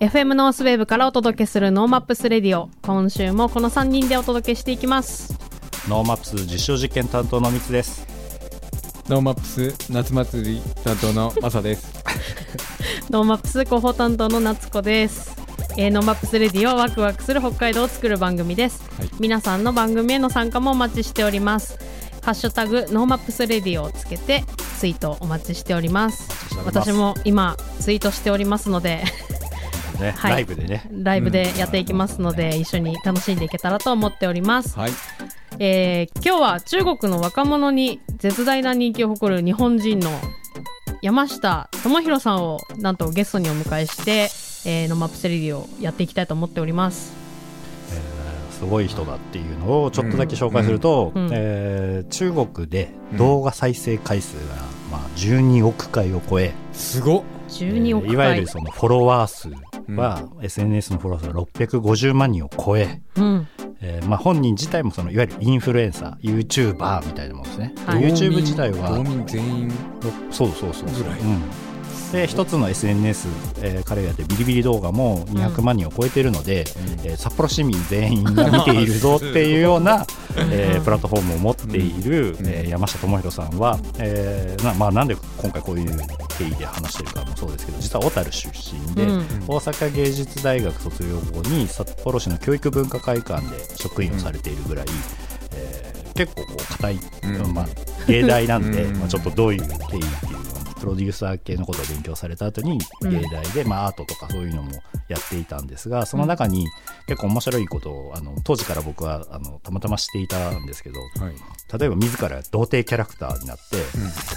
FM ノースウェーブからお届けするノーマップスレディオ。今週もこの3人でお届けしていきます。ノーマップス実証実験担当のみつです。ノーマップス夏祭り担当のマサです。ノーマップス広報担当の夏子ですえー、ノーマップスレディオ、ワクワクする北海道を作る番組です、はい。皆さんの番組への参加もお待ちしております。ハッシュタグノーマップスレディオをつけてツイートお待ちしております。私も今ツイートしておりますので。ね、はい。ライブでね。ライブでやっていきますので、一緒に楽しんでいけたらと思っております、はい。えー今日は中国の若者に絶大な人気を誇る日本人の山下智博さんをなんとゲストにお迎えして、えー、ノマップセレディをやっていきたいと思っております。えーすごい人だっていうのをちょっとだけ紹介すると、うんうん。えー中国で動画再生回数が、まあ、12億回を超え、すごっ。12億回、えーいわゆるそのフォロワー数は、SNS のフォロワー数が650万人を超え。うん。えーまあ、本人自体もそのいわゆるインフルエンサー YouTuber みたいなものですね、ではい。YouTube 自体は道民全員そうそうそうそう。ぐらい。うん、で一つの SNS、えー彼がやってるビリビリ動画も200万人を超えているので、えー札幌市民全員が見ているぞっていうような、えープラットフォームを持っている、うん。えー山下智博さんは、えーなまあ、なんで今回こういう経緯で話してるかもそうですけど実は小樽出身で、うん。大阪芸術大学卒業後に札幌市の教育文化会館で職員をされているぐらい、えー結構こう硬い、うん。まあ、芸大なんで、うん。まあ、ちょっとどういう経緯っていうプロデューサー系のことを勉強された後にうん。芸大で、まあ、アートとかそういうのもやっていたんですがその中に結構面白いことをあの当時から僕はあのたまたま知っていたんですけどはい。例えば自ら童貞キャラクターになって、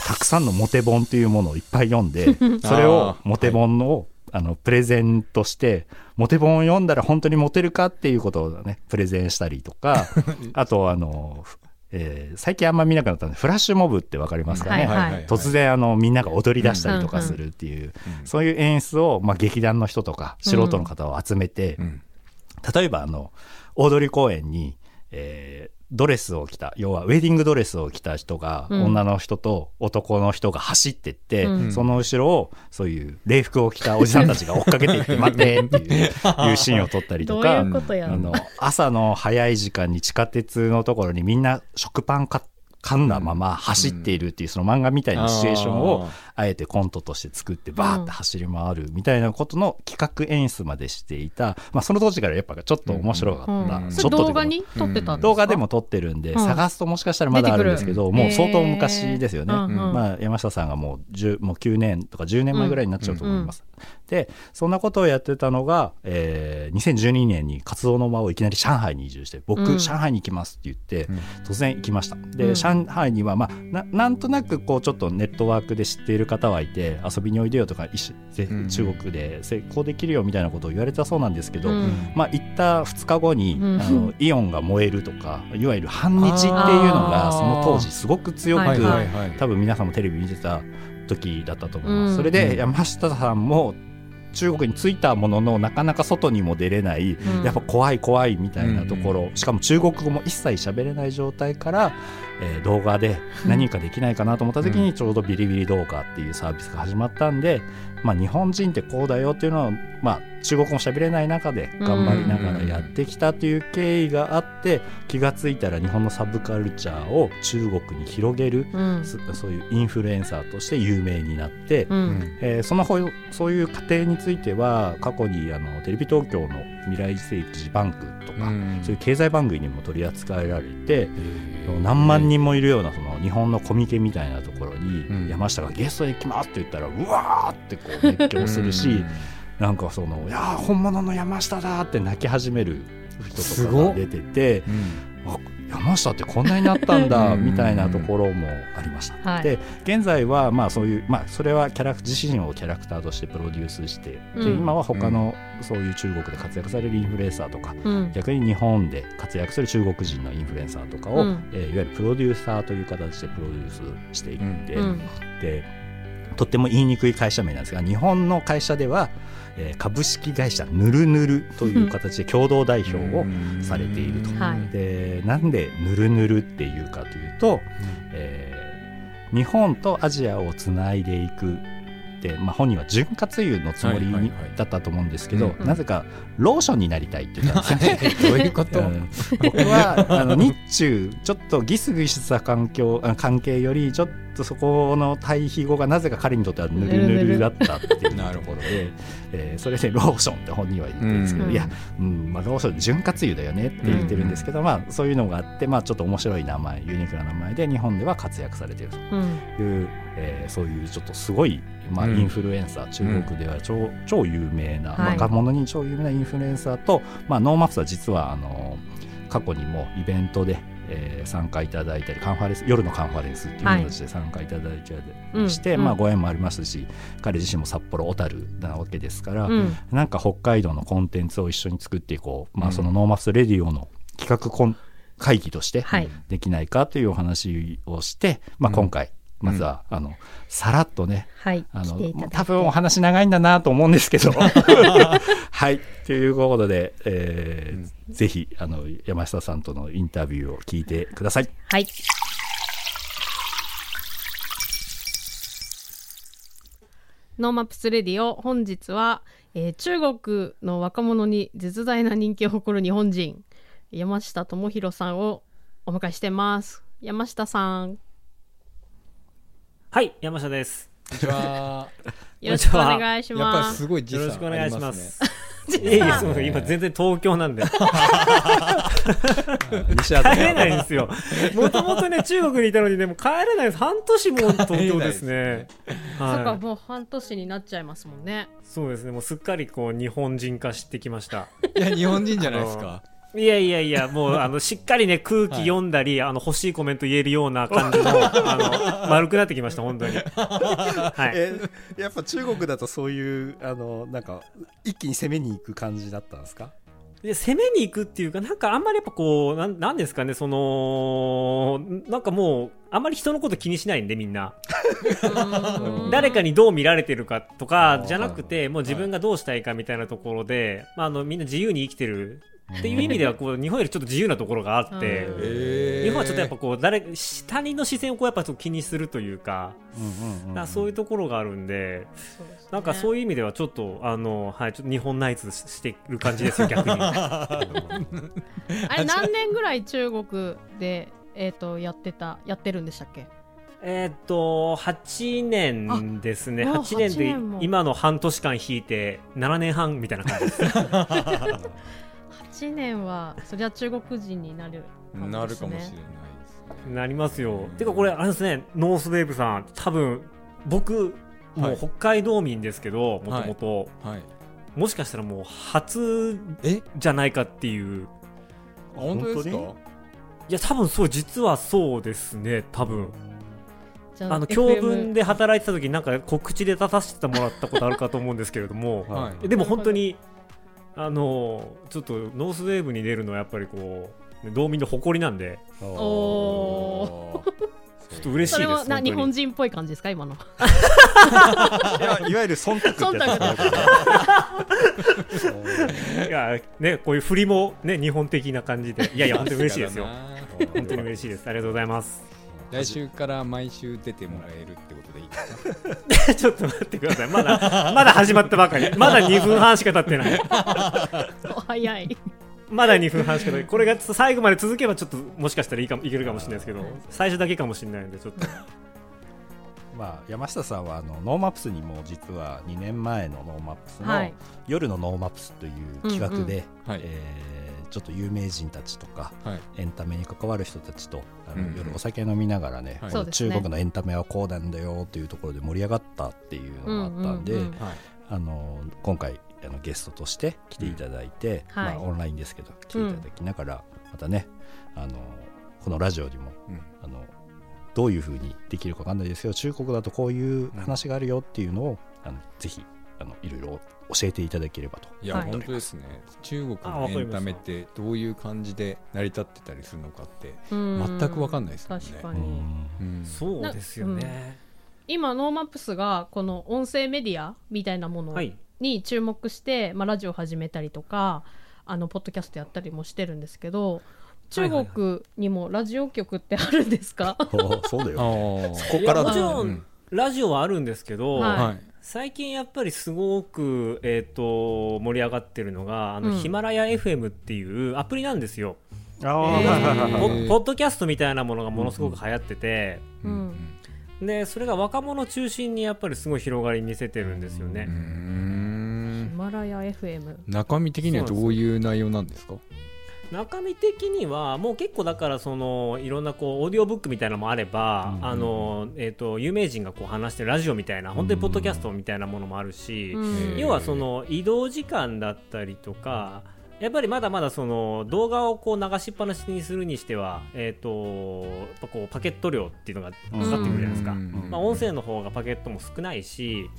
たくさんのモテ本っていうものをいっぱい読んで それをモテ本を、あのプレゼントしてモテ本を読んだら本当にモテるかっていうことをねプレゼンしたりとか あとあの、えー最近あんま見なくなったんでフラッシュモブってわかりますかね、はいはい突然あのみんなが踊り出したりとかするっていう、そういう演出を、まあ、劇団の人とか素人の方を集めて、うん。例えばあの大通公園に、えードレスを着た要はウェディングドレスを着た人が、うん。女の人と男の人が走ってって、うん。その後ろをそういう礼服を着たおじさん たちが追っかけていって待ってっていういうシーンを撮ったりとかどういうことやあの朝の早い時間に地下鉄のところにみんな食パンか噛んだまま走っているっていうその漫画みたいなシチュエーションをあえてコントとして作ってバーって走り回るみたいなことの企画演出までしていた、まあ、その当時からやっぱちょっと面白かった、うん、ちそれょっと動画に撮ってた動画でも撮ってるんで、うん。探すともしかしたらまだあるんですけど、もう相当昔ですよね、まあ、山下さんがもう10もう9年とか10年前ぐらいになっちゃうと思います、でそんなことをやってたのが、えー2012年に活動の場をいきなり上海に移住して僕、うん。上海に行きますって言って、うん。突然行きました。で、うん。上海には、まあ、ななんとなくこうちょっとネットワークで知っている方はいて遊びにおいでよとか中国で成功できるよみたいなことを言われたそうなんですけど、うんまあ、行った2日後に、うん。あのイオンが燃えるとかいわゆる反日っていうのがその当時すごく強く、はいはいはい。多分皆さんもテレビ見てた時だったと思います、うんそれで山下さんも中国に着いたもののなかなか外にも出れない、うん。やっぱ怖い怖いみたいなところ、しかも中国語も一切喋れない状態から、えー動画で何かできないかなと思った時にちょうどビリビリ動画っていうサービスが始まったんで、まあ、日本人ってこうだよっていうのは、まあ、中国語も喋れない中で頑張りながらやってきたという経緯があって気がついたら日本のサブカルチャーを中国に広げるうん。そそういうインフルエンサーとして有名になって、うん。えーそのほそういう過程については過去にあのテレビ東京の「未来世紀バンク」とか、うん。そういう経済番組にも取り扱えられて、何万人もいるようなその日本のコミケみたいなところに、うん山下がゲストで来ますって言ったらうわーってこう熱狂するし、なんかその「いやー本物の山下だ!」って泣き始める人とかが出てて。あ山下ってこんなになったんだうん。みたいなところもありました。はい。で現在はまあそういう、まあ、それはキャラク自身をキャラクターとしてプロデュースして、でうん。今は他のそういう中国で活躍されるインフルエンサーとかうん。逆に日本で活躍する中国人のインフルエンサーとかを、うん。えーいわゆるプロデューサーという形でプロデュースしていって、うん。でとっても言いにくい会社名なんですが日本の会社では、えー株式会社ぬるぬるという形で共同代表をされていると。はい。でなんでぬるぬるっていうかというと、えー日本とアジアをつないでいくって、まあ、本人は潤滑油のつもりだったと思うんですけど、うんなぜかローションになりたいって言ったんですよ。ね。どういうこと、うん。僕はあの日中ちょっとギスギスした環境あ関係よりちょっとそこの対比語がなぜか彼にとってはぬるぬるだったっていう。なるほどところで、えーそれでローションって本人は言ってるんですけど、うん。いや、うんまあ、ローション潤滑油だよねって言ってるんですけど、まあ、そういうのがあって、まあ、ちょっと面白い名前ユニークな名前で日本では活躍されているうんという、えーそういうちょっとすごい、まあ、うん。インフルエンサー、中国では超超有名な、はい。若者に超有名なインフルエンサーと、まあ、ノーマップスは実はあの過去にもイベントで、えー参加いただいたりカンファレンス夜のカンファレンスっていう形で参加いただいたりして、うんまあ、ご縁もありますし彼自身も札幌小樽なわけですから、うん。なんか北海道のコンテンツを一緒に作っていこう、まあ、うん。そのノーマップスレディオの企画コン会議としてはい。できないかというお話をして、まあ、うん。今回まずは、あのさらっとねはいあの多分お話長いんだなと思うんですけど。はい。ということで、えーぜひあの山下さんとのインタビューを聞いてください。はい。ノーマップスレディオ本日は、えー中国の若者に絶大な人気を誇る日本人山下智博さんをお迎えしてます。山下さんはい、山下です。こんにちは よろしくお願いしやっぱますりすごい時差よろしくお願いしますす。いやいや、そう今全然東京なんで。西畑帰れないんですよ。もともとね、中国にいたのにね、もう帰れないです。半年も東京ですね。そっかはい。もう半年になっちゃいますもんねそうですね、もうすっかりこう、日本人化してきました。いや日本人じゃないですかいやいやいや、もう、あの、しっかりね、空気読んだり、あの、欲しいコメント言えるような感じの、あの、丸くなってきました、本当に。はい。えやっぱ中国だとそういうあのなんか一気に攻めに行く感じだったんですか？で攻めに行くっていうか、なんかあんまりやっぱこう、なんなんですかね、その、なんかもう、あんまり人のこと気にしないんで、みんな。誰かにどう見られてるかとかじゃなくて、もう自分がどうしたいかみたいなところで、まあ、あのみんな自由に生きてるっていう意味ではこう日本よりちょっと自由なところがあって、うん。え日本はちょっとやっぱこう誰他人の視線をこうやっぱ気にするというか、だからそういうところがあるんで、なんかそういう意味ではちょっとあのはいちょっと日本ナイツしてる感じですよ逆に。あれ何年ぐらい中国でえっ、とやってたやってるんでしたっけ？えーっと8年ですね。ああ8年8で今の半年間引いて7年半みたいな感じです。8年はそりゃ中国人になる感じなるかもしれないですなりますよ。てかこれあれですねノースウェーブさん多分僕もはい。う北海道民ですけどもともとはい。もしかしたらもう初え？じゃないかっていう。本当ですか？本いや多分そう実はそうですね多分。あの教文で働いてた時になんか告知で立たせてもらったことあるかと思うんですけれども。はい。でも本当にあのちょっとノースウェーブに出るのはやっぱりこう道民の誇りなんで。おおちょっと嬉しそれいです本当に。はな日本人っぽい感じですか？今の。いやいわゆる忖度ってやつですね。いやねこういう振りもね日本的な感じで。いやいや本当に嬉しいですよ。本当に嬉しいです。ありがとうございます来週から毎週出てもらえるってことでいいですかちょっと待ってください。まだ まだ始まったばかり。まだ2分半しか経ってない。お早い。まだ2分半しか経ってない。これが最後まで続けばちょっともしかしたらいいかもいけるかもしれないですけど最初だけかもしれないのでちょっと。まあ、山下さんはあのノーマップスにも実は2年前のノーマップスの、はい。夜のノーマップスという企画で、はい。えーちょっと有名人たちとかはい。エンタメに関わる人たちとあの、うんうん。夜お酒飲みながらね、はい。中国のエンタメはこうなんだよっていうところで盛り上がったっていうのがあったんで、うんうんうん。はい。あの今回あのゲストとして来ていただいて、うん。はい。まあ、オンラインですけど来ていただきながら、またねあのこのラジオにもうん。あのどういうふうにできるかわかんないですよ中国だとこういう話があるよっていうのを、あのぜひあのいろいろ教えていただければと。いや、はい。本当ですね。中国あのエンタメってどういう感じで成り立ってたりするのかって全全くわかんないですもんね。確かに、うん。うんそうですよね。今ノーマップスがこの音声メディアみたいなものはい。に注目して、まあ、ラジオ始めたりとかあのポッドキャストやったりもしてるんですけど中国にもラジオ局ってあるんですか、おそうだよ。あここからもちろん、うんラジオはあるんですけど、はい。はい。最近やっぱりすごく、えー、と盛り上がってるのがあの、うん。ヒマラヤ FM っていうアプリなんですよ、ポポッドキャストみたいなものがものすごく流行ってて、うん。でそれが若者中心にやっぱりすごい広がり見せてるんですよね、ヒマラヤ FM 中身的にはどういう内容なんですか？中身的にはもう結構だからそのいろんなこうオーディオブックみたいなのもあれば、うん。あのえー、と有名人がこう話してるラジオみたいな本当にポッドキャストみたいなものもあるし、うん。要はその移動時間だったりとかやっぱりまだまだその動画をこう流しっぱなしにするにしては、えー、とやっぱこうパケット量っていうのがかかってくるじゃないですか、うん。まあ、音声の方がパケットも少ないし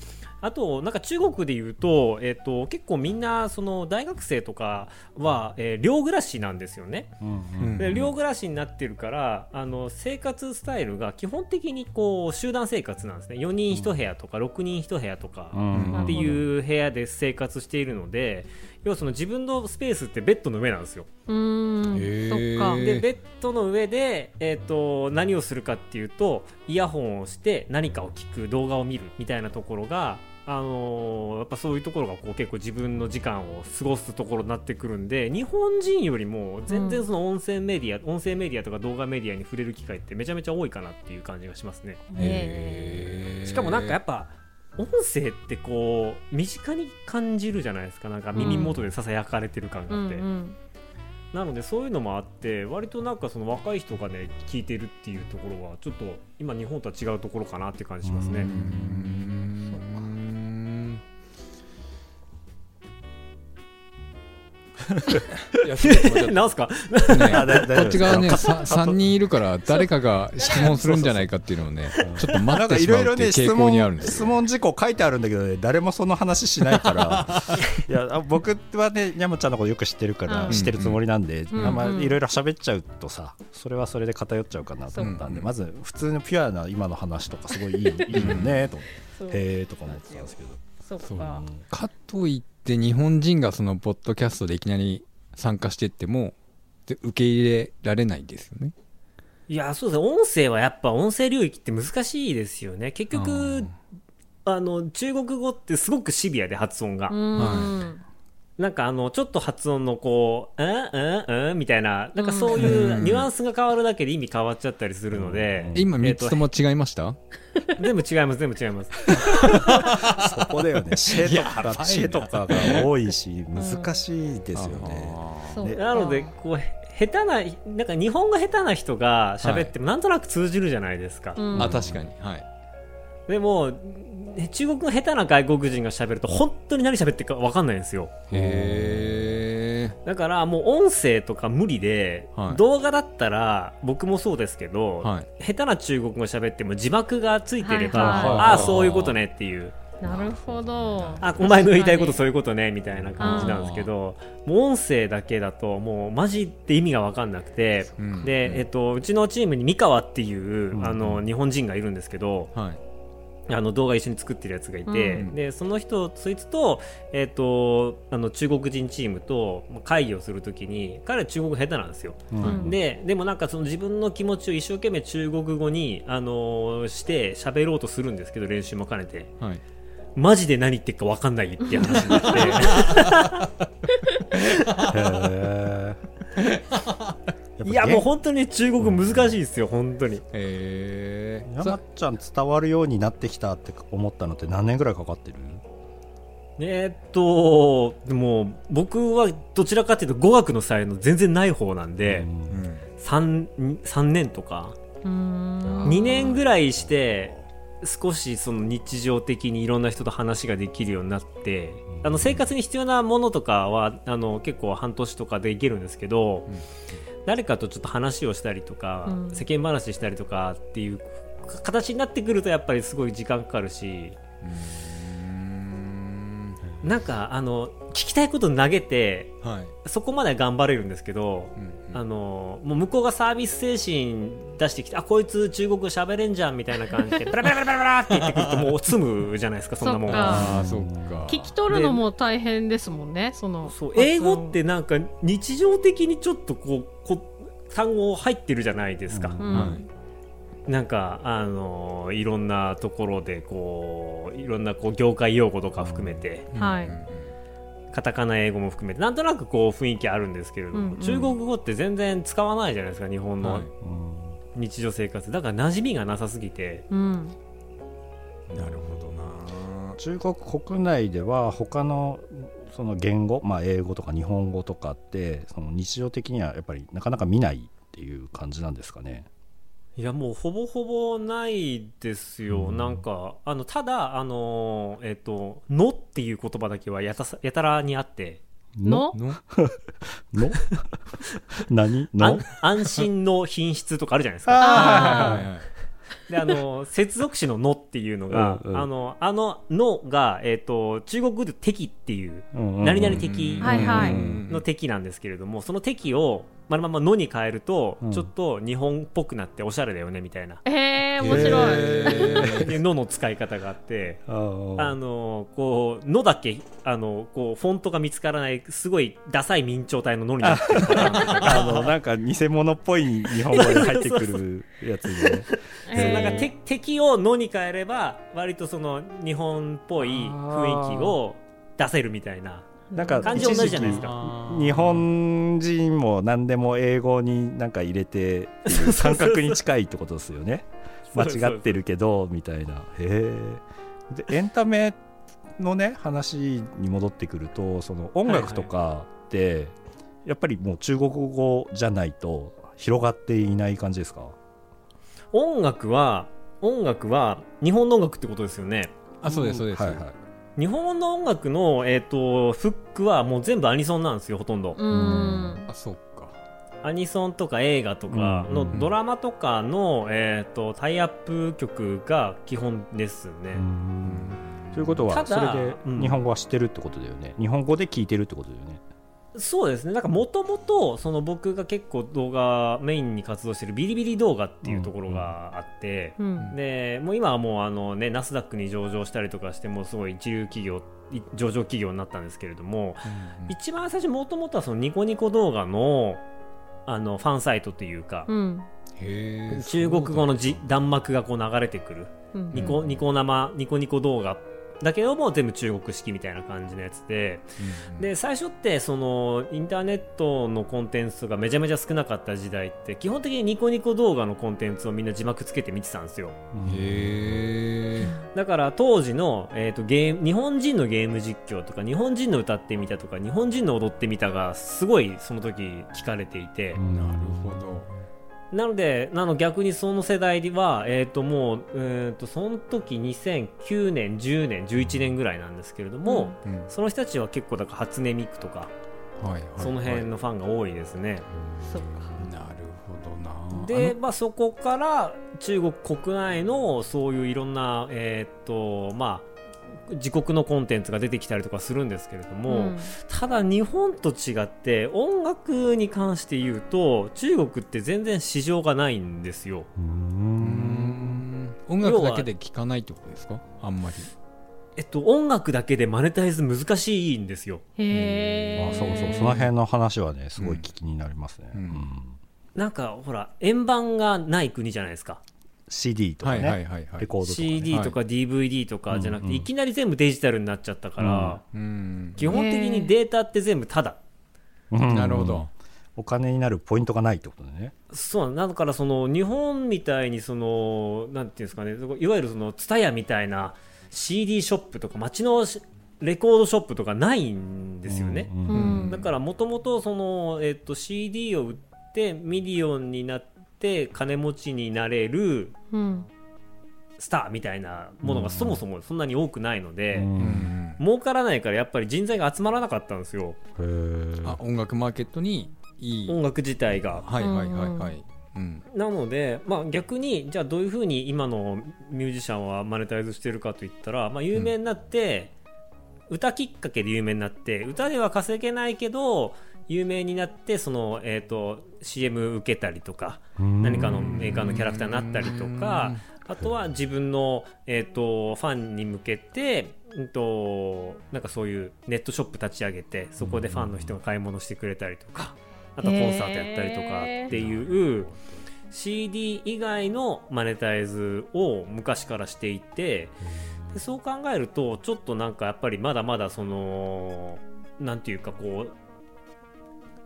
あとなんか中国で言うと,、えー、と結構みんなその大学生とかは、えー寮暮らしなんですよね。うんうん。うんで寮暮らしになってるからあの生活スタイルが基本的にこう集団生活なんですね。4人1部屋とか6人1部屋とかうん。っていう部屋で生活しているので要はその自分のスペースってベッドの上なんですよ。うー。んか。でベッドの上で、えー、と何をするかっていうとイヤホンをして何かを聞く動画を見るみたいなところがあのーやっぱそういうところがこう結構自分の時間を過ごすところになってくるんで日本人よりも全然その音声メディア、音声メディアとか動画メディアに触れる機会ってめちゃめちゃ多いかなっていう感じがしますね。しかもなんかやっぱ音声ってこう身近に感じるじゃないですか。なんか耳元でささやかれてる感うがあって、んうん。なのでそういうのもあって割となんかその若い人がね聞いてるっていうところはちょっと今日本とは違うところかなって感じしますね なんすか？ね。こっち側ねかさ3人いるから 誰かが質問するんじゃないかっていうのをねちょっと待ってしまうっていういろいろね質傾向にあるんですよ問事項書いてあるんだけどね誰もその話しないから。いやあ僕はね山ちゃんのことよく知ってるから、うん。知ってるつもりなんで、うん。あいろいろ喋っちゃうとさそれはそれで偏っちゃうかなと思ったんで、まず普通のピュアな今の話とかすごいいいいいよねと。へえとか思ってたんですけど。そう。か。かといって日本人がそのポッドキャストでいきなり参加してってもで受け入れられないですよね。いやそうですね。音声はやっぱ音声領域って難しいですよね。結局あの中国語ってすごくシビアで発音が、うんなんかあのちょっと発音のこう「うんうんうん」みたいななんかそういうニュアンスが変わるだけで意味変わっちゃったりするので、今3えっとつとも違いました、全部違います全部違います。そこだよね。シェとかシェとかが多いし難しいですよね、なのでこうへ下手ななんか日本語下手な人が喋ってもなんとなく通じるじゃないですか、うん。あ確かに。はい。でもね中国語下手な外国人が喋ると本当に何喋ってるか分かんないんですよ。へだからもう音声とか無理で、はい。動画だったら僕もそうですけど、はい。下手な中国語喋っても字幕がついてれば、はいはい。ああそういうことねっていう。なるほど。あお前の言いたいことそうういうことねみたいな感じなんですけどもう音声だけだともうマジで意味が分かんなくて、うん。で、えっと、うちのチームに三河っていう、うん。あの日本人がいるんですけどはいあの動画一緒に作ってるやつがいて、うん。でその人そいつと,、えっとあの中国人チームと会議をするときに彼は中国語下手なんですよ。うん。うん。ででもなんかその自分の気持ちを一生懸命中国語に、あのーして喋ろうとするんですけど練習も兼ねて。はい。マジで何言ってるか分かんないっていう話になって。いやもう本当に中国語難しいですよ、本当に。えー、山ちゃん伝わるようになってきたって思ったのって何年ぐらいかかってる？えーっと、でも僕はどちらかというと語学の才能全然ない方なんで、うん。3、三年とか、うん。2年ぐらいして、少しその日常的にいろんな人と話ができるようになって、あの生活に必要なものとかはあの結構半年とかでいけるんですけど、うん誰かとちょっと話をしたりとか、うん。世間話したりとかっていう形になってくるとやっぱりすごい時間かかるし、うんなんかあの聞きたいこと投げてはい。そこまでは頑張れるんですけど、うんあのもう向こうがサービス精神出してきてあこいつ中国語喋れんじゃんみたいな感じで バラバラバラバラって言ってくるともう積むじゃないですかそんなもんそっかああそっか。聞き取るのも大変ですもんねそのそう英語ってなんか日常的にちょっとこうこ単語入ってるじゃないですか、うんうん。はいなんかあのいろんなところでこういろんなこう業界用語とか含めて、はい。カタカナ英語も含めてなんとなくこう雰囲気あるんですけれども、うん。うん中国語って全然使わないじゃないですか日本の日常生活。だから馴染みがなさすぎて。うん。なるほどな。中国国内では他のその言語、まあ、英語とか日本語とかってその日常的にはやっぱりなかなか見ないっていう感じなんですかね。いやもうほぼほぼないですよ、うん。なんかあのただあのえっ、と「の」っていう言葉だけはやたさやたらにあって。の？の？の？何？の？安安心の品質とかあるじゃないですか。あはいはいはいであの接続詞の「の」っていうのが、うんうん。あのあの「の」が、えっと中国語で「敵」っていううんうん何々的はいはい。の敵なんですけれどもその敵をまるまま「の」に変えると、うん。ちょっと日本っぽくなっておしゃれだよねみたいな。えー、面白い、へでの」の使い方があって。あのこう「の」だけあのこうフォントが見つからないすごいダサい明朝体の「の」になってあのなんか偽物っぽい日本語で入ってくるやつで。ね。そなんかて敵を「の」に変えれば割とその日本っぽい雰囲気を出せるみたいななんか漢字同じじゃないですか。あー。日本人も何でも英語になんか入れて 感覚に近いってことですよね。間違ってるけどみたいな。へえでエンタメのね話に戻ってくるとその音楽とかって、やっぱりもう中国語じゃないと広がっていない感じですか？音楽は音楽は日本の音楽ってことですよね。あそうですそうです、はいはい日本の音楽の、えー、とフックはもう全部アニソンなんですよほとんど、うん。あそっか。アニソンとか映画とかのうんドラマとかの、えー、とタイアップ曲が基本ですね、うん。ということはそれでうん。日本語は知ってるってことだよね、日本語で聞いてるってことだよねそうですね。なんかもともとその僕が結構動画メインに活動してるビリビリ動画っていうところがあって、うん。でもう今はもうあのねナスダックに上場したりとかしてもうすごい一流企業い上場企業になったんですけれども、一番最初もともとはそのニコニコ動画のあのファンサイトというか、うん。中国語のじ弾幕がこう流れてくる。うん。ニコニコ生ニコニコ動画だけども全部中国式みたいな感じのやつでで最初ってそのインターネットのコンテンツがめちゃめちゃ少なかった時代って基本的にニコニコ動画のコンテンツをみんな字幕つけて見てたんですよ。だから当時の、えー、とゲーム日本人のゲーム実況とか日本人の歌ってみたとか日本人の踊ってみたがすごいその時聞かれていて、うんなるほどなのでなの逆にその世代では、えー、ともう、えー、とその時2009年10年11年ぐらいなんですけれども、うん。その人たちは結構だから初音ミクとかはいはいその辺のファンが多いですね、そっか。なるほどな。で、まあ、そこから中国国内のそういういろんな、えーっとまあ、自国のコンテンツが出てきたりとかするんですけれども、うん。ただ日本と違って音楽に関して言うと中国って全然市場がないんですよ。音楽だけで聴かないってことですか？あんまり。えっと、音楽だけでマネタイズ難しいんですよ。へえあそうそう。その辺の話はねすごい聞きになりますね、うん。うん。なんかほら円盤がない国じゃないですか。CD とかね、はいはいはいはい。レコードとか、ね、CD とか DVD とかじゃなくて、いきなり全部デジタルになっちゃったから、うん基本的にデータって全部タダ。うん。なるほど。お金になるポイントがないってことだね。そうだからその日本みたいにそのなんていうんですかねいわゆるその TSUTAYA みたいな CD ショップとか街のしレコードショップとかないんですよね、うんうんだからもともとその、えっと CD を売ってミリオンになって金持ちになれるうんスターみたいなものがそもそもそんなに多くないので、うん。うん儲からないからやっぱり人材が集まらなかったんですよ。あ音楽マーケットにいい。音楽自体が。はいはいはいはい。うん。なので、まあ、逆にじゃあどういうふうに今のミュージシャンはマネタイズしてるかといったら、まあ、有名になって、歌きっかけで有名になって歌では稼げないけど有名になってその、えー、と CM 受けたりとか何かのメーカーのキャラクターになったりとかあとは自分の、えー、とファンに向けて、うん、となんかそういうネットショップ立ち上げてそこでファンの人が買い物してくれたりとかあとコンサートやったりとかっていう CD 以外のマネタイズを昔からしていてでそう考えるとちょっとなんかやっぱりまだまだそのなんていうかこう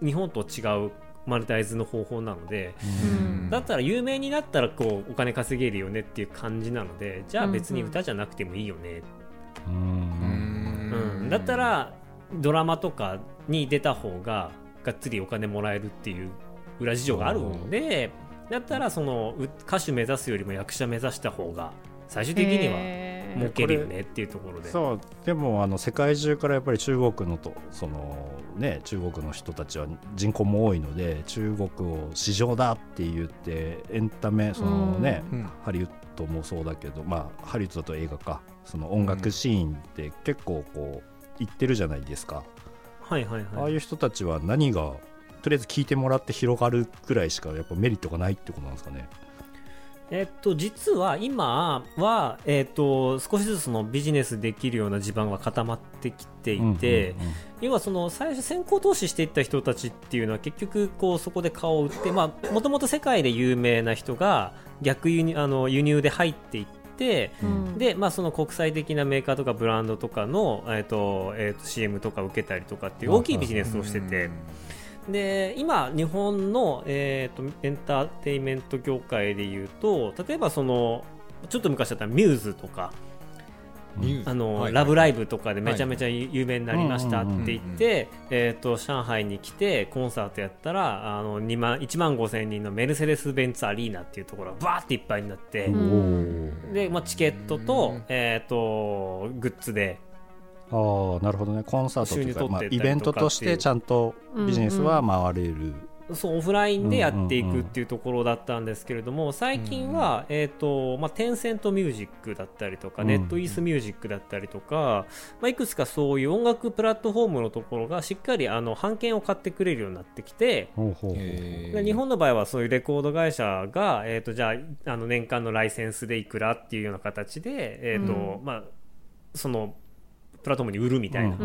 日本と違うマネタイズの方法なので、うん。だったら有名になったらこうお金稼げるよねっていう感じなのでじゃあ別に歌じゃなくてもいいよね、うん。うん。だったらドラマとかに出た方ががっつりお金もらえるっていう裏事情があるのでだったらそのう歌手目指すよりも役者目指した方が最終的には儲けるよねっていうところで。そうでもあの世界中からやっぱり中国のとその、ね、中国の人たちは人口も多いので中国を市場だって言ってエンタメその、ねうんハリウッドもそうだけど、まあ、ハリウッドだと映画かその音楽シーンって結構こう行ってるじゃないですか、はいはいはいああいう人たちは何がとりあえず聞いてもらって広がるくらいしかやっぱメリットがないってことなんですかね。えっと、実は今は、えっと、少しずつそのビジネスできるような地盤は固まってきていて、要はその最初先行投資していった人たちっていうのは結局こうそこで顔を売ってもともと世界で有名な人が逆輸入あの輸入で入っていってうん。で、まあ、その国際的なメーカーとかブランドとかの、えっとえっと CM とか受けたりとかっていう大きいビジネスをしてて。で今、日本の、えー、とエンターテインメント業界でいうと例えばそのちょっと昔だったらミューズとかあの、はいラブライブとかでめちゃめちゃ有名になりましたって言って、えー、と上海に来てコンサートやったらあの2万1万5千人のメルセデス・ベンツアリーナっていうところがバーっていっぱいになって、でまあ、チケットと,、うん。えー、とグッズでああなるほどね。コンサートというか、まあ、イベントとしてちゃんとビジネスは回れる、そうオフラインでやっていくっていうところだったんですけれども最近は、えーとまあ、テンセントミュージックだったりとか、うんネットイースミュージックだったりとか、まあ、いくつかそういう音楽プラットフォームのところがしっかりあの版権を買ってくれるようになってきて。日本の場合はそういうレコード会社が、えー、とじゃああの年間のライセンスでいくらっていうような形で、えーとうん。まあ、そのプラットフォームに売るみたいな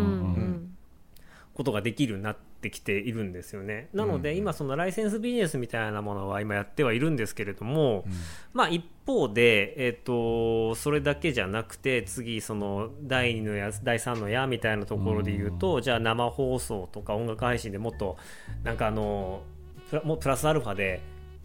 ことができるようになってきているんですよね。なので、うん今そのライセンスビジネスみたいなものは今やってはいるんですけれども、うん。まあ一方で、えっ、と、それだけじゃなくて、次、その第2のや、第3の矢みたいなところで言うと、じゃあ生放送とか音楽配信でもっと、なんかあの、プラもうプラスアルファで、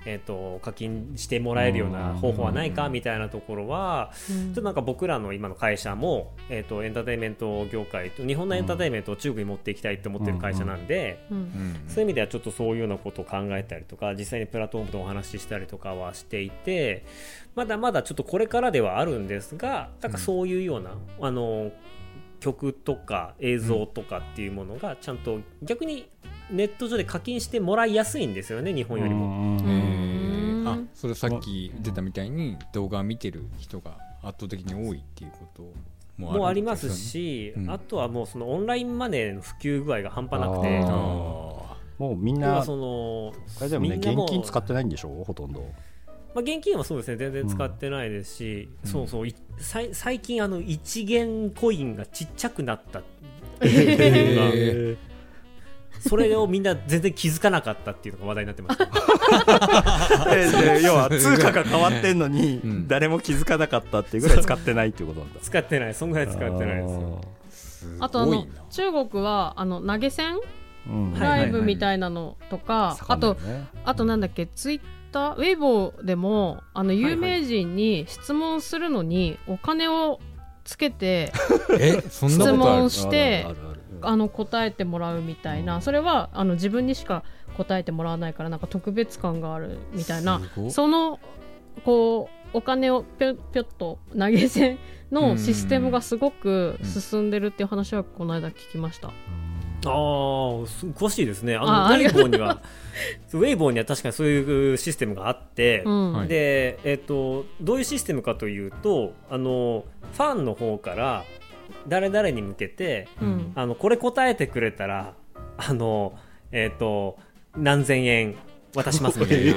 えっ、と、課金してもらえるような方法はないかみたいなところは、ちょっとなんか僕らの今の会社も、えっ、と、エンターテインメント業界と、日本のエンターテインメントを中国に持っていきたいって思ってる会社なんで、うん。うん。そういう意味ではちょっとそういうようなことを考えたりとか実際にプラットフォームとお話ししたりとかはしていてまだまだちょっとこれからではあるんですがなんかそういうような、あの曲とか映像とかっていうものがちゃんと逆にネット上で課金してもらいやすいんですよね日本よりも。あそれさっき出たみたいに動画を見てる人が圧倒的に多いっていうこともあるもありますし、うん。あとはもうそのオンラインマネーの普及具合が半端なくて。もうみんなそのあれでもねみんなもう現金使ってないんでしょ？ほとんど。まあ、現金はそうですね全然使ってないですし、そうそういさい最近あの1元コインがちっちゃくなったっていうのがへそれをみんな全然気づかなかったっていうのが話題になってます。えで要は通貨が変わってんのにうん。誰も気づかなかったっていうぐらい使ってないっていうことなんだ。使ってない。そんぐらい使ってないですよ。すあとあの中国はあの投げ銭？うん。はいライブみたいなのとか、あとあとなんだっけツイッター？ウェイボーでもあの有名人に質問するのにお金をつけて え？そんな質問してあの答えてもらうみたいな。それはあの自分にしか答えてもらわないからなんか特別感があるみたいな。そのこうお金をぴょぴょっと投げ銭のシステムがすごく進んでるっていう話はこの間聞きました。ああす詳しいですね。あのウェイボーにはウェイボーには確かにそういうシステムがあって、うん。はいで、えっとどういうシステムかというとあのファンの方から誰々に向けてうん。あのこれ答えてくれたらあのえっ、と何千円渡しますみたいな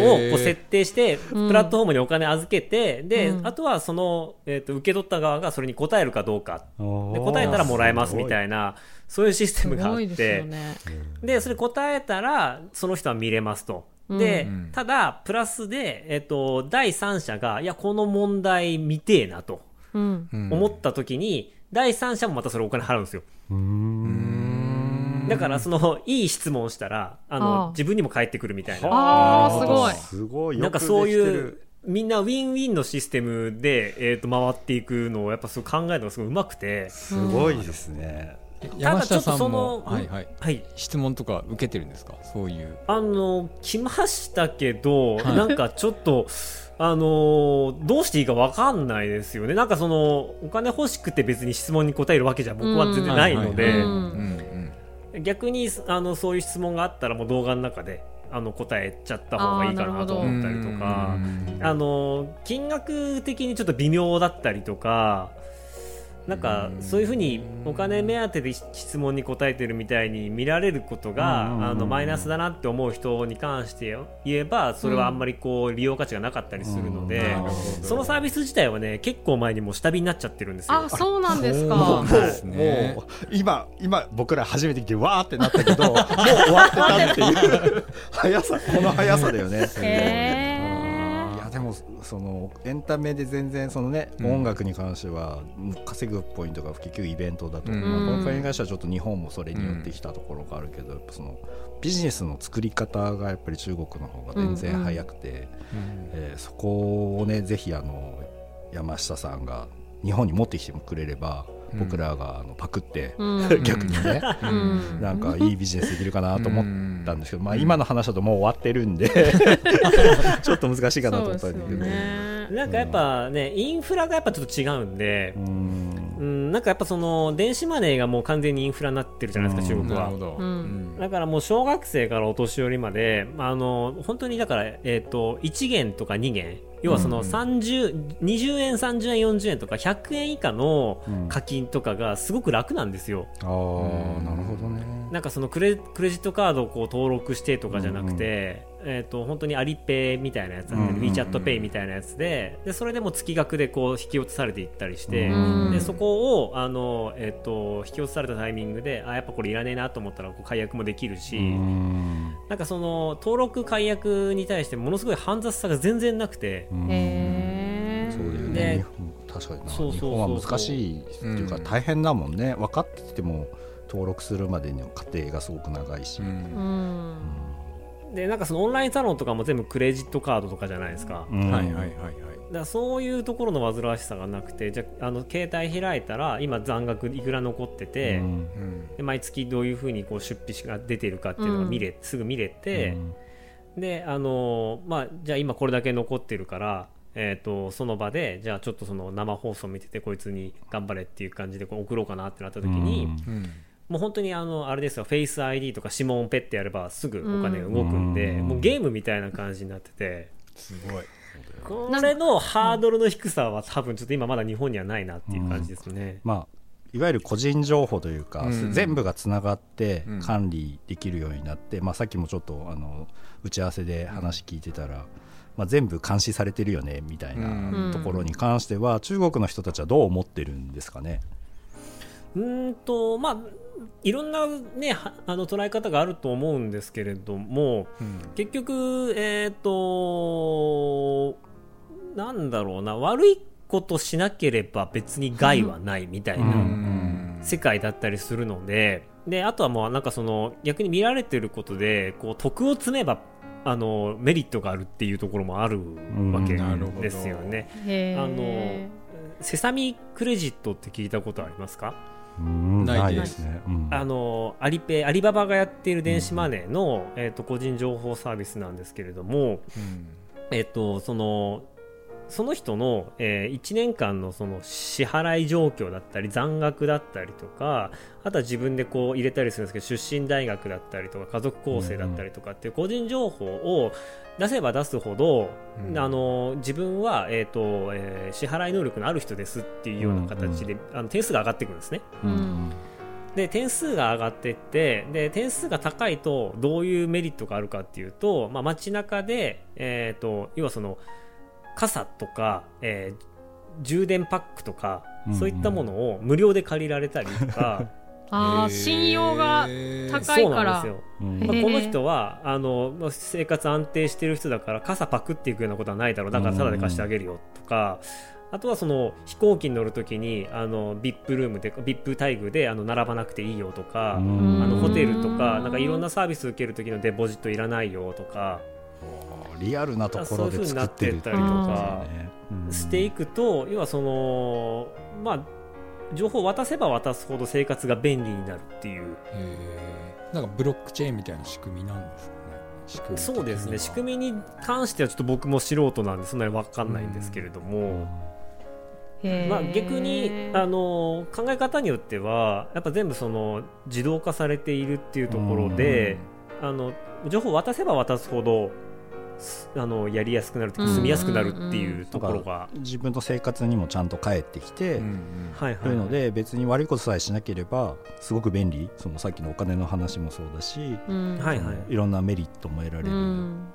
のをこう設定して、うん。プラットフォームにお金預けて、で、うん。あとはその、えー、と受け取った側がそれに答えるかどうか。でで答えたらもらえますみたいなそういうシステすムがあって。ね。でそれ答えたらその人は見れますと。で、うん。ただプラスで、えっと第三者がいやこの問題見てえなと。うん思った時に、第三者もまたそれお金払うんですよ。うーん。だからそのいい質問をしたらあのああ。自分にも返ってくるみたいな。あーすごい。すごい。なんかそういうる。みんなウィンウィンのシステムで、えー、と回っていくのをやっぱすごい考えるのがすごいうまくて。すごいですね。山下さんただちょっとそものはいはい。はい。質問とか受けてるんですか？そういう。あの来ましたけど、はい。なんかちょっとあのどうしていいかわかんないですよね。なんかそのお金欲しくて別に質問に答えるわけじゃ僕は全然ないので、逆にあのそういう質問があったらもう動画の中であの答えちゃった方がいいかなと思ったりとか。うんあの金額的にちょっと微妙だったりとかなんかそういうふうにお金目当てで質問に答えてるみたいに見られることがあのマイナスだなって思う人に関して言えばそれはあんまりこう利用価値がなかったりするのでそのサービス自体はね結構前にもう下火になっちゃってるんですよ。あ。そうなんですか。なんですね。もう今今僕ら初めて来てわーってなったけどもう終わってたっていう。速さこの速さだよねでもそのエンタメで全然そのね、うん。音楽に関しては稼ぐポイントが結局イベントだと、うん。まあ、この会に関してはちょっと日本もそれによってきたところがあるけど、やっぱそのビジネスの作り方がやっぱり中国の方が全然早くて、うんえーそこをねぜひあの山下さんが日本に持ってきてくれれば、うん僕らがあのパクって、うん。逆にね、うん。なんかいいビジネスできるかなと思ったんですけど、まあ、うん今の話だともう終わってるんで ちょっと難しいかなと思ったんだけど。ね。なんかやっぱねインフラがやっぱちょっと違うんでう、んうん、なんかやっぱその電子マネーがもう完全にインフラになってるじゃないですかうん。中国は。なるほ。ど。うん。だからもう小学生からお年寄りまで、まあ、あの本当にだから、えー、と1元とか2元。要はそのうん30、20円30円40円とか100円以下のうん。課金とかがすごく楽なんですよ。ああなるほどね。なんかそのクレクレジットカードをこう登録してとかじゃなくて、えー、と本当にアリペイみたいなやつなんで、うんうんうん WeChatPay みたいなやつででそれでも月額でこう引き落とされていったりして、うん。でそこをあの、えー、と引き落とされたタイミングであやっぱこれいらねえなと思ったらこう解約もできるし、うん。なんかその登録解約に対してものすごい煩雑さが全然なくて、うん。そうだよでね。確かにな。そうそうそうそう。日本は難しいっていうかうん大変だもんね。分かってても登録するまでの過程がすごく長いし。うん。うんでなんかそのオンラインサロンとかも全部クレジットカードとかじゃないですか。うん。はいはいはいはい。だそういうところの煩わしさがなくてじゃああの携帯開いたら今残額いくら残ってて、うん。うんで毎月どういうふうにこう出費が出てるかっていうのが見れ、すぐ見れて、であのまあじゃあ今これだけ残ってるから、えー、とその場でじゃあちょっとその生放送見ててこいつに頑張れっていう感じでこう送ろうかなってなった時に、うんもう本当にあのあれですよフェイス ID とか指紋をペッてやればすぐお金が動くんで、うんもうゲームみたいな感じになってて。すごいこれのハードルの低さは多分ちょっと今まだ日本にはないなっていう感じですね。まあいわゆる個人情報というか、うん全部がつながってうん管理できるようになって、まあ、さっきもちょっとあの打ち合わせで話聞いてたら、まあ、全部監視されてるよねみたいうんなところに関しては、中国の人たちはどう思ってるんですかね？うーんとまあいろんなねはあの捉え方があると思うんですけれどもうん。結局えっ、となんだろうな悪いことしなければ別に害はないみたいな、うん。世界だったりするのでであとはもうなんかその逆に見られてることでこう徳を積めばあのメリットがあるっていうところもあるわけですよね。あのセサミクレジットって聞いたことありますか、うんないです。ね。うん。あのアリペイアリババがやっている電子マネーの、えー、と個人情報サービスなんですけれども、うん。えっとそのその人の、え1年間のその支払い状況だったり残額だったりとかあとは自分でこう入れたりするんですけど出身大学だったりとか家族構成だったりとかっていう個人情報を出せば出すほど、うん。あの自分は、えーとえー支払い能力のある人ですっていうような形で、あの点数が上がっていくんですね。うんで点数が上がっていってで点数が高いとどういうメリットがあるかっていうと、まあ、街中で、えー、と要はその傘とか、えー充電パックとか、うんそういったものを無料で借りられたりとか。ああ信用が高いそうからなんですよ、うん。まあ、この人はあのまあ生活安定してる人だから傘パクっていくようなことはないだろう。だからタダで貸してあげるよとか、あとはその飛行機に乗るときにあの VIP ルームで VIP 待遇であの並ばなくていいよとか、うん。あのホテルとかうんなんかいろんなサービス受ける時のデポジットいらないよとかリアルなところで作ってるそういう風になってったりとかうん。していくと要はそのまあ情報を渡せば渡すほど生活が便利になるっていう。なんかブロックチェーンみたいな仕組みなんですかね。仕組みそうですね仕組みに関してはちょっと僕も素人なんでそんなに分かんないんですけれども、まあ、逆にあの考え方によってはやっぱ全部その自動化されているっていうところで、あの情報を渡せば渡すほどすあのやりやすくなるというかうん。住みやすくなるっていうところが、自分の生活にもちゃんと返ってきて、うんうん。はいはいというので別に悪いことさえしなければすごく便利。そのさっきのお金の話もそうだし、うん。はいはい。いろんなメリットも得られうる、ん。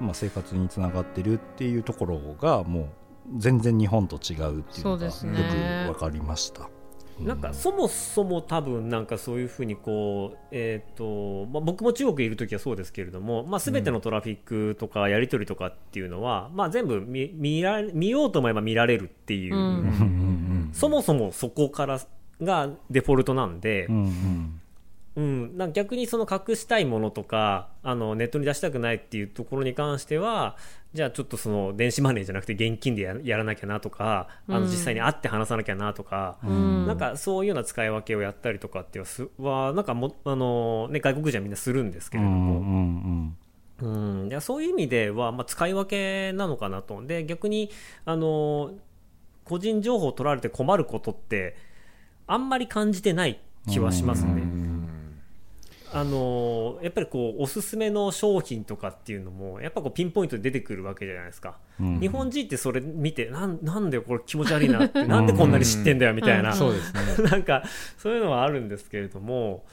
まあ、生活につながってるっていうところがもう全然日本と違うっていうのがよく分かりました。なんかそもそも多分なんかそういうふうにこう、えーとまあ、僕も中国にいる時はそうですけれども、まあ、全てのトラフィックとかやり取りとかっていうのは、まあ、全部見見ら見ようと思えば見られるっていう、うんうんうん。そもそもそこからがデフォルトなんで、うんうんうん、なんか逆にその隠したいものとかあのネットに出したくないっていうところに関してはじゃあちょっとその電子マネーじゃなくて現金でややらなきゃなとかあうん。の実際に会って話さなきゃなとか、うん。なんかそういうような使い分けをやったりとかっていうのはすはなんかもあの、ね、外国人はみんなするんですけれどうんも、うん。うん、いやそういう意味では、まあ、使い分けなのかなとで逆にあの個人情報を取られて困ることってあんまり感じてない気はしますね。うんあのやっぱりこうおすすめの商品とかっていうのもやっぱこうピンポイントで出てくるわけじゃないですか、うん。日本人ってそれ見てなんなんでこれ気持ち悪いなってなんでこんなに知ってんだよみたいな、うん。そうですね。なんかそういうのはあるんですけれども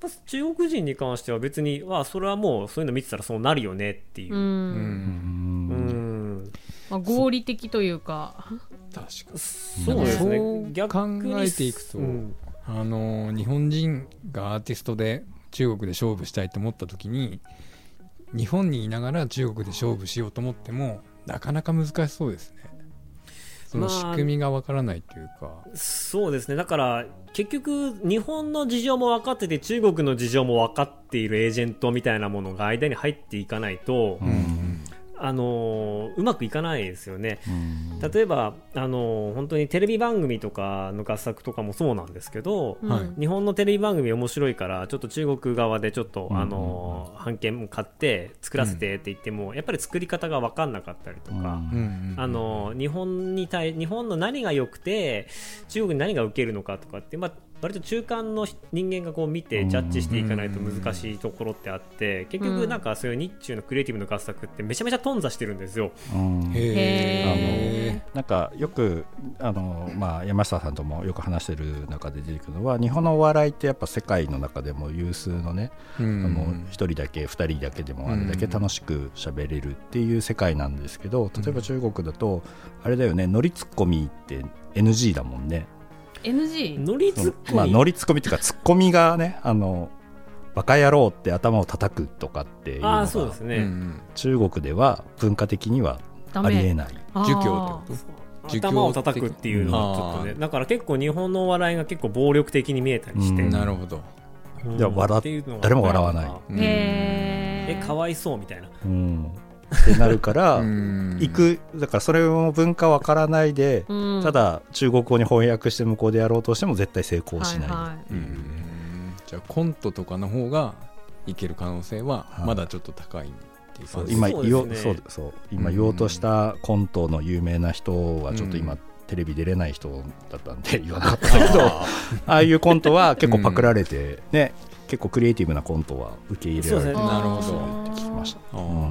まあ中国人に関しては別にあそれはもうそういうの見てたらそうなるよねっていう。う、うん。うん。うん。んまあ、合理的というか。確かそうですね。そう逆に考えていくとうん。あの日本人がアーティストで中国で勝負したいと思った時に日本にいながら中国で勝負しようと思ってもなかなか難しそうですね。そのまあ仕組みがわからないというか、そうですね。だから結局日本の事情も分かってて中国の事情も分かっているエージェントみたいなものが間に入っていかないと、うんあのうまくいかないですよね。うん。例えば、あの本当にテレビ番組とかの合作とかもそうなんですけど、うんはい。日本のテレビ番組面白いからちょっと中国側でちょっと、うんあの版権買って作らせてって言っても、やっぱり作り方が分かんなかったりとか、うんうんあの日本に対日本の何が良くて中国に何が受けるのかとかって、まあ、割と中間の人間がこう見てジャッジしていかないと難しいところってあって結局なんかそういう日中のクリエイティブの合作ってめちゃめちゃ頓挫してるんですよ。うん。へなんかよくあの、まあ、山下さんともよく話してる中で出てくるのは日本のお笑いってやっぱ世界の中でも有数のね、え、うあのん1人だけ2人だけでもあれだけ楽しく喋れるっていう世界なんですけど例えば中国だとあれだよねノリツッコミって NG だもんね。NG? ノリツッコミ、まあ、ノリツッコミっていうかツッコミがねあのバカ野郎って頭を叩くとかっていうのあがあそうですね、うんうん。中国では文化的にはダありえメない。儒教ってこと？頭を叩くっていうのはちょっとねだから結構日本のお笑いが結構暴力的に見えたりして、うん。なるほど。うんじゃあ笑っっていうのが誰も笑わない。うん。へー。えかわいそうみたいな。うん、ってなるから、うん。行くだからそれも文化わからないで、うん。ただ中国語に翻訳して向こうでやろうとしても絶対成功しない、はうん。じゃあコントとかの方がいける可能性ははい。まだちょっと高い、っていう今言おうね。そうそう今言おうとしたコントの有名な人はちょっと今、うん。テレビ出れない人だったんで言わなかったけどああいうコントは結構パクられて、ね結構クリエイティブなコントは受け入れられてるそうですね。なるほど。って聞きまし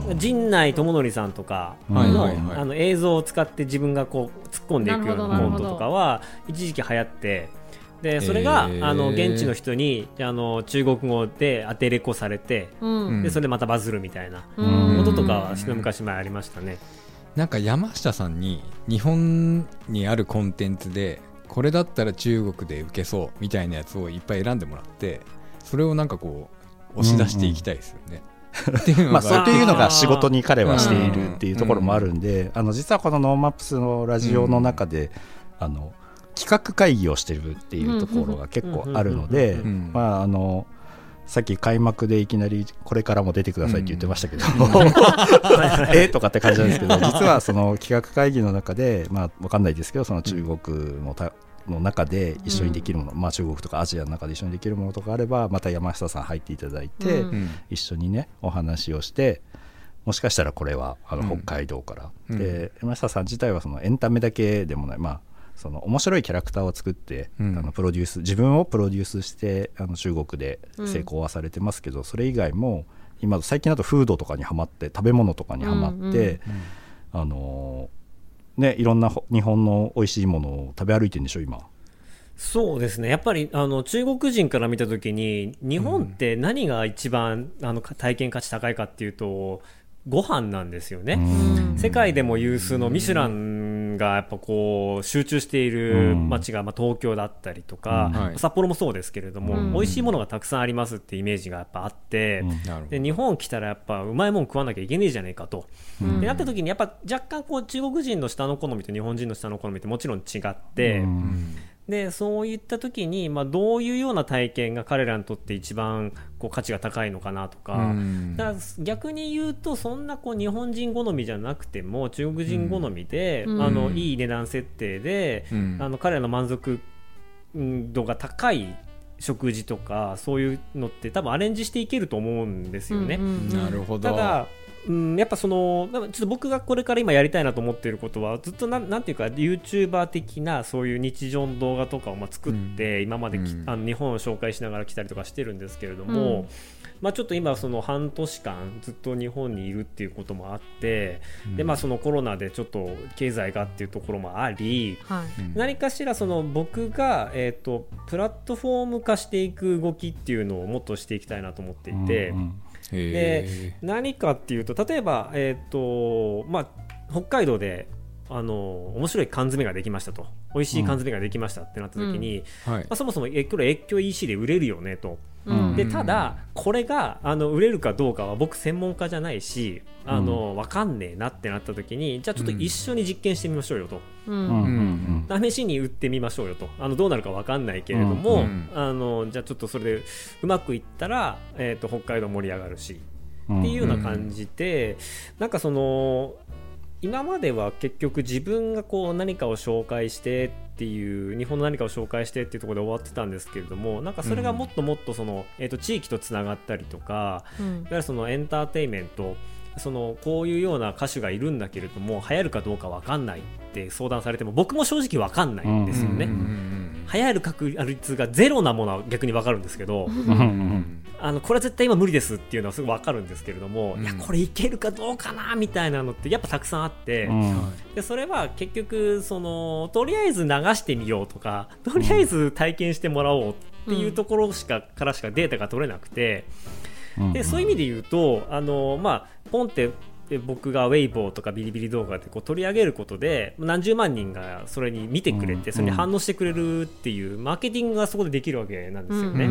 た、陣内智則さんとかうんの,、はいはいはい。あの映像を使って自分がこう突っ込んでいくようなコントとかは一時期流行ってでそれが、へーあの現地の人にあの中国語で当てレコされて、うんうん。でそれでまたバズるみたいなうん。こととかは一昔前ありましたね。なんか山下さんに日本にあるコンテンツでこれだったら中国で受けそうみたいなやつをいっぱい選んでもらってそれをなんかこう押し出していきたいですよね。うの まがあ、そういうのが仕事に彼はしているっていうところもあるんで、あの実はこのノーマップスのラジオの中で、あの企画会議をしてるっていうところが結構あるのでうんうんうん、まああのさっき開幕でいきなりこれからも出てくださいって言ってましたけど、えとかって感じなんですけど、実はその企画会議の中で、まあわかんないですけど、その中国のたの中で一緒にできるもの、まあ中国とかアジアの中で一緒にできるものとかあれば、また山下さん入っていただいて、うん。うん。一緒にねお話をしてもしかしたらこれはあのうん。北海道から、うん。で山下さん自体はそのエンタメだけでもないまあその面白いキャラクターを作って、うん。あのプロデュース自分をプロデュースしてあの中国で成功はされてますけど、それ以外も今最近だとフードとかにはまって食べ物とかにはまって、あのーねいろんなほ日本の美味しいものを食べ歩いてるんでしょ今。そうですねやっぱりあの中国人から見たときに日本って何が一番、あの体験価値高いかっていうとご飯なんですよね。うん世界でも有数のミシュランがやっぱこう集中している街がまあ東京だったりとか、うん。はい。札幌もそうですけれども、うん。美味しいものがたくさんありますってイメージがやっぱあって、うん。で日本来たらやっぱうまいもん食わなきゃいけねえじゃねえかと、うん。でなった時にやっぱ若干こう中国人の舌の好みと日本人の舌の好みってもちろん違って、でそういった時に、まあ、どういうような体験が彼らにとって一番こう価値が高いのかなとか,、うん。だから逆に言うとそんなこう日本人好みじゃなくても中国人好みで、うん。あのうんいい値段設定で、うん。あの彼らの満足度が高い食事とかそういうのって多分アレンジしていけると思うんですよね。なるほど。ただ、うん、やっぱそのちょっと僕がこれから今やりたいなと思っていることはずっとなんなんていうか YouTuber 的なそういう日常の動画とかをまあ作って、今までき、うん。あの日本を紹介しながら来たりとかしてるんですけれども、うん。まあ、ちょっと今その半年間ずっと日本にいるっていうこともあって、でまあ、そのコロナでちょっと経済がっていうところもあり、はい。うん何かしらその僕が、えー、とプラットフォーム化していく動きっていうのをもっとしていきたいなと思っていて、うんうんへ何かっていうと例えば、えーとまあ、北海道であの面白い缶詰ができましたと。美味しい缶詰ができましたってなった時に、ーはい。まあ、そもそもえこれ越境 EC で売れるよねと。うん。でただこれがあの売れるかどうかは僕専門家じゃないしあの、わかんねえなってなった時にじゃあちょっと一緒に実験してみましょうよと、ううんんうん試しに売ってみましょうよとあのどうなるかわかん。ないけれども、うん。あのじゃあちょっとそれでうまくいったら、えー、と北海道盛り上がるしっていうような感じで、なん。かその今までは結局自分がこう何かを紹介してっていう日本の何かを紹介してっていうところで終わってたん。ですけれどもなん。かそれがもっともっとその、えー、と地域とつながったりとかうん。いわゆるそのエンターテインメントそのこういうような歌手がいるんだけれども流行るかどうか分かんないって相談されても僕も正直分かんないんですよね。うんうん流行る確率がゼロなものは逆に分かるんですけど、うんうんあのこれは絶対今無理ですっていうのはすぐ分かるんですけれども、うん。いやこれいけるかどうかなみたいなのってやっぱたくさんあって、うん。はでそれは結局そのとりあえず流してみようとかとりあえず体験してもらおうっていうところしか、からしかデータが取れなくてうん。でそういう意味で言うとあの、まあ、ポンってで僕がウェイボーとかビリビリ動画でこう取り上げることで何十万人がそれに見てくれて、うんそれに反応してくれるっていうマーケティングがそこでできるわけなんですよね。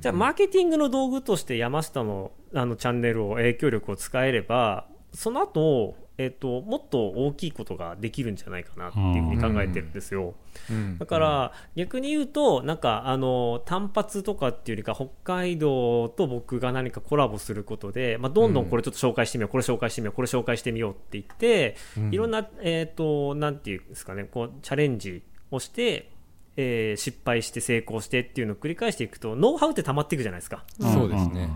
じゃあマーケティングの道具として山下のあのチャンネルを影響力を使えればその後、えっともっと大きいことができるんじゃないかなっていうふうに考えてるんですよ。うん。だから逆に言うとなんかあの単発とかっていうよりか北海道と僕が何かコラボすることで、まあ、どんどんこれちょっと紹介してみよう、これ紹介してみようこれ紹介してみようって言って、うん。いろんな、えっとなんていうんですかねこうチャレンジをして、えー失敗して成功してっていうのを繰り返していくとノウハウって溜まっていくじゃないですか。そうですね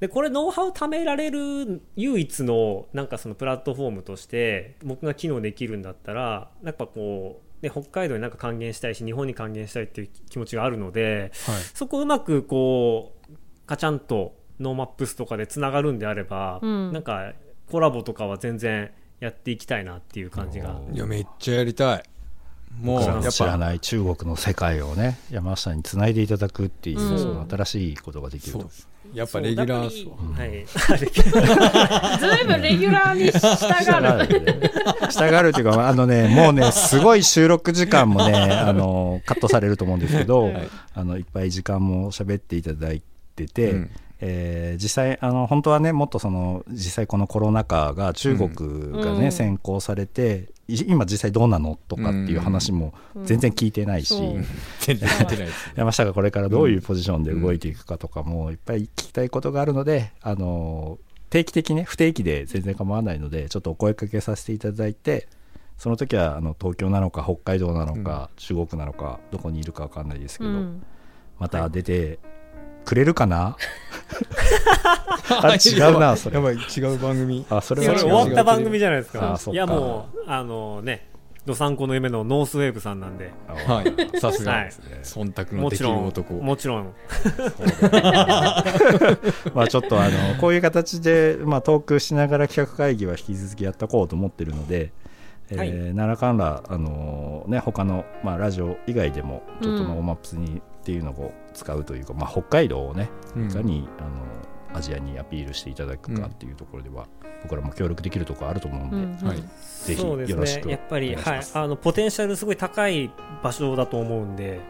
でこれノウハウ貯められる唯一のなんかそのプラットフォームとして僕が機能できるんだったらやっぱこう、ね、北海道になんか還元したいし日本に還元したいっていう気持ちがあるのではい。そこをうまくこうカチャンとノーマップスとかでつながるんであれば、うん。なんかコラボとかは全然やっていきたいなっていう感じが。いやめっちゃやりたいもうやっぱ知らない中国の世界をね山下につないでいただくっていう、うん。その新しいことができると。やっぱレギュラーはいレギュラーずいぶんレギュラーに従う。る従うっていうかあのねもうねすごい収録時間もね あのカットされると思うんですけど、はい。あのいっぱい時間も喋っていただいてて、うん。えー実際あの本当はねもっとその実際このコロナ禍が中国がね、うん。先行されてい今実際どうなのとかっていう話も全然聞いてないし、うん。全然やってないです山下がこれからどういうポジションで動いていくかとかもいっぱい聞きたいことがあるので、あの定期的に不定期で全然構わないのでちょっとお声かけさせていただいてその時はあの東京なのか北海道なのか、中国なのかどこにいるか分かんないですけど、うん。また出てくれるかな、あ違うなそれ。やばい違う番組。あそれは終わった番組じゃないですか。いやもうあのねどさんこの夢のノースウェーブさんなんで。はい。さすがはい。忖度のできもちろん。る男もちろん。まあちょっとあのこういう形で、まあ、トークしながら企画会議は引き続きやっていこうと思ってるので、えーはい。奈良かんら、あのね、他の、まあ、ラジオ以外でもちょっとノーマップスにっていうのを使うというか、まあ、北海道をねうん。いかに、あのアジアにアピールしていただくかっていうところでは、僕らも協力できるところあると思うんで、うんはい。ぜひそうですよろしくねやっぱりはい。あのポテンシャルすごい高い場所だと思うんで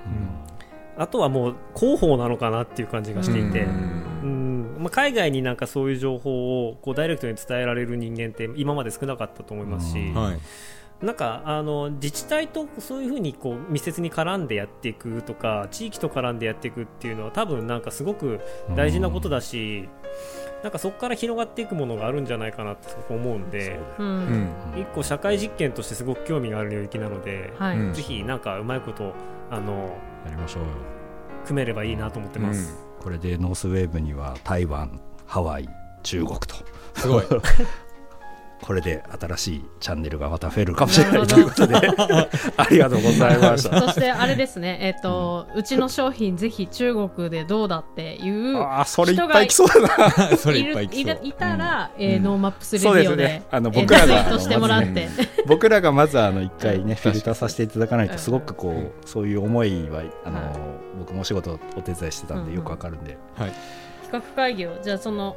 うん。あとはもう広報なのかなっていう感じがしていて、ううんん。まあ、海外になんかそういう情報をこうダイレクトに伝えられる人間って今まで少なかったと思いますし、うん。はいなんかあの自治体とそういうふうにこう密接に絡んでやっていくとか地域と絡んでやっていくっていうのは多分なんかすごく大事なことだし、なんかそこから広がっていくものがあるんじゃないかなって思うんでううん。ん一個社会実験としてすごく興味がある領域なので、ぜひなんかうまいことあのやりましょう。よ組めればいいなと思ってます。これでノースウェーブには台湾ハワイ中国と。すごい これで新しいチャンネルがまた増えるかもしれないなということでありがとうございました。そしてあれですね、えっ、と、うちの商品ぜひ中国でどうだっていうああそれいっぱい来そうだな。それいいっぱい来そう。るいたら、えーうん。ノーマップスレデそうですィオでね。あのえー僕らがツイートしてもらって、僕らがまずあの一回ねフィルターさせていただかないうん。とすごくこうん。うそういう思いはあのはい。僕もお仕事お手伝いしてたんうんうん。でよくわかるんで。はい。企画会議をじゃあその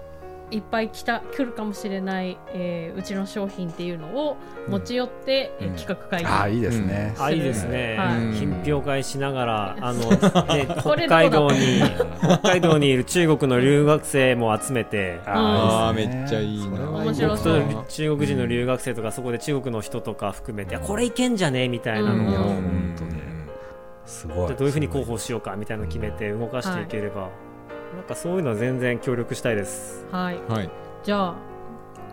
いっぱい来た来るかもしれない、えーうちの商品っていうのを持ち寄って、えーうん企画会議、ああいいですね。あいいですね、はい。品評会しながらあの、ね、これ北海道に北海道にいる中国の留学生も集めてあーいいですね。めっちゃいいな。それは面白僕そう。と中国人の留学生とかそこで中国の人とか含めて、あこれいけんじゃね？みたいなのを、うん。すごい。どういうふうに広報しようかみたいなのを決めて動かしていければ、なんかそういうのは全然協力したいです。はい。はい。じゃあ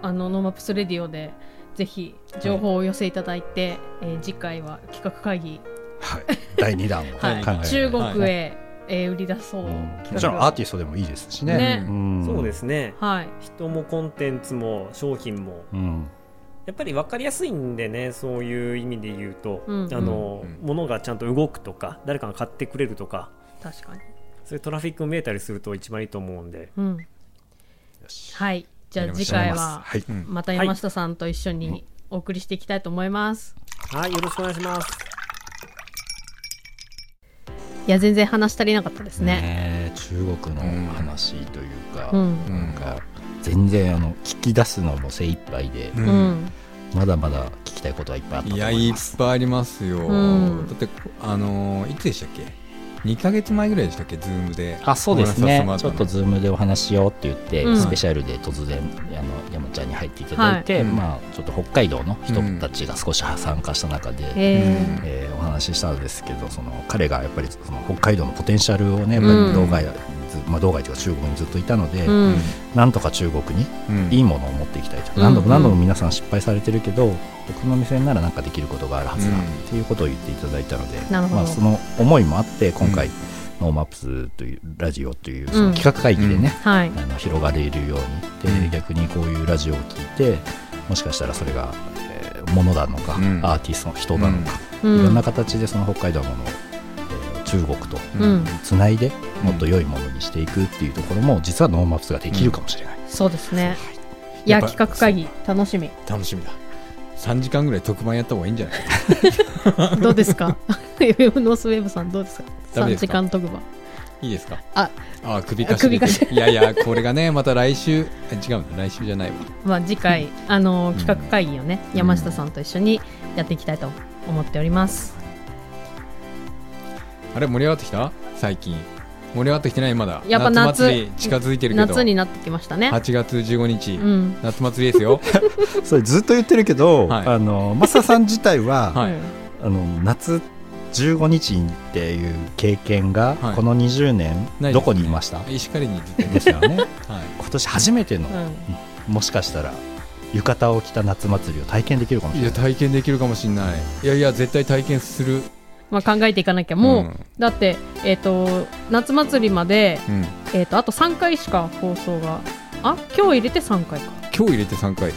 あのノーマップスレディオでぜひ情報をお寄せいただいて、えー次回は企画会議、はい。第2弾を。考 えはい。ながら中国へ、はい。えー売り出そう、うん。も企画ちろんアーティストでもいいですしね。ね。ん。そうですね。はい。人もコンテンツも商品も。うん。やっぱり分かりやすいんでねそういう意味で言うと、うん。あのうん。物がちゃんと動くとか誰かが買ってくれるとか。確かに、そういうトラフィックも見えたりすると一番いいと思うんで。うん、よし。はい。じゃあ次回はまた山下さんと一緒にお送りしていきたいと思います、はいよろしくお願いします。いや全然話足りなかったですね。中国の話というか、うん。なんか全然あの聞き出すのも精一杯で、う、うん。んまだまだ聞きたいことはいっぱいあったといやいっ。ぱいありますよ、うん。だってあのーいつでしたっけ？2ヶ月前ぐらいでしたっけ？ Zoom で。あそうですね。ちょっと Zoom でお話ししようって言って、うん。スペシャルで突然あの山ちゃんに入っていただいて、はい。まあ、ちょっと北海道の人たちが少し参加した中で、ええーお話ししたんですけどその彼がやっぱりその北海道のポテンシャルをね、やっぱうん。り道外、ずまあ、道外というか中国にずっといたので、ーうん。なんとか中国にうん。いいものを持っていきたいと、うん。何度も何度も皆さん失敗されてるけど僕の店なら何かできることがあるはずだうん。っていうことを言っていただいたので、まあ、その思いもあって今回、 NoMaps というラジオというその企画会議でね、はい。あの広がれるようにで、うん。逆にこういうラジオを聞いてもしかしたらそれが、えー、ものなのか、うん。アーティストの人なのか、うん。いろんな形でその北海道のものを、えー中国とうん。つないでもっと良いものにしていくっていうところも実は NoMaps ができるかもしれない、そうですね。い。やや企画会議楽しみ。楽しみだ。3時間ぐらい特番やった方がいいんじゃない？どうですか？ノースウェーブさんどうですか？3ですか？時間特番。いいですか？ああ首かし首かしいやいやこれがねまた来週え違う来週じゃないわ。まあ次回あのん企画会議をね、山下さんと一緒にやっていきたいと思っております、あれ盛り上がってきた？最近盛り上がってきてないまだ。やっぱ夏祭り近づいてるけど。夏になってきましたね。8月15日、うん。夏祭りですよ。それずっと言ってるけど、はい。あのマサさん自体は、はい。うんあの夏15日っていう経験がはい。この20年、ね。どこにいました？石狩にずっとですよね。はい。今年初めての、うん。もしかしたら浴衣を着た夏祭りを体験できるかもしいやれない。体験できるかもしれない。いやいや絶対体験するまあ、考えていかなきゃ。もう、ん。だって、えー、と夏祭りまで、うん。えー、とあと3回しか放送があ今日入れて3回か。今日入れて3回。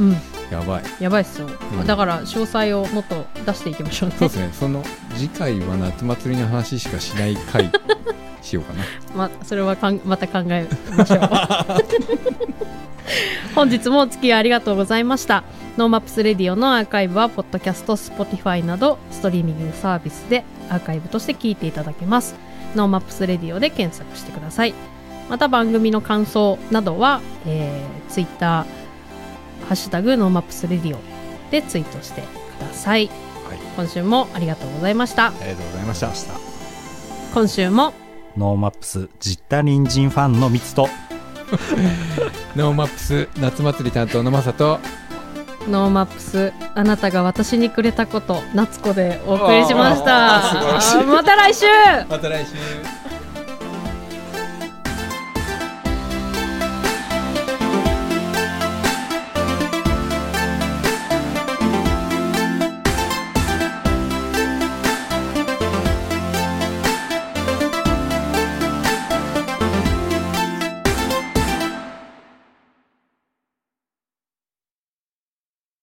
うん。やばい。やばいっすよ、うん。だから詳細をもっと出していきましょうね。そうですね。その次回は夏祭りの話しかしない回 しようかな。まそれはかんまた考えましょう。本日もお付き合いありがとうございました。NoMaps Radio のアーカイブはポッドキャスト Spotify などストリーミングサービスでアーカイブとして聞いていただけます。 NoMaps Radio で検索してください。また番組の感想などは、えー、Twitter ハッシュタグ NoMaps Radio でツイートしてください、はい。今週もありがとうございました。ありがとうございました。今週も NoMaps ジッタリンジンファンの密と。NoMaps 夏祭り担当のまさと。 NoMaps あなたが私にくれたこと夏子でお送りしました。また来週。また来週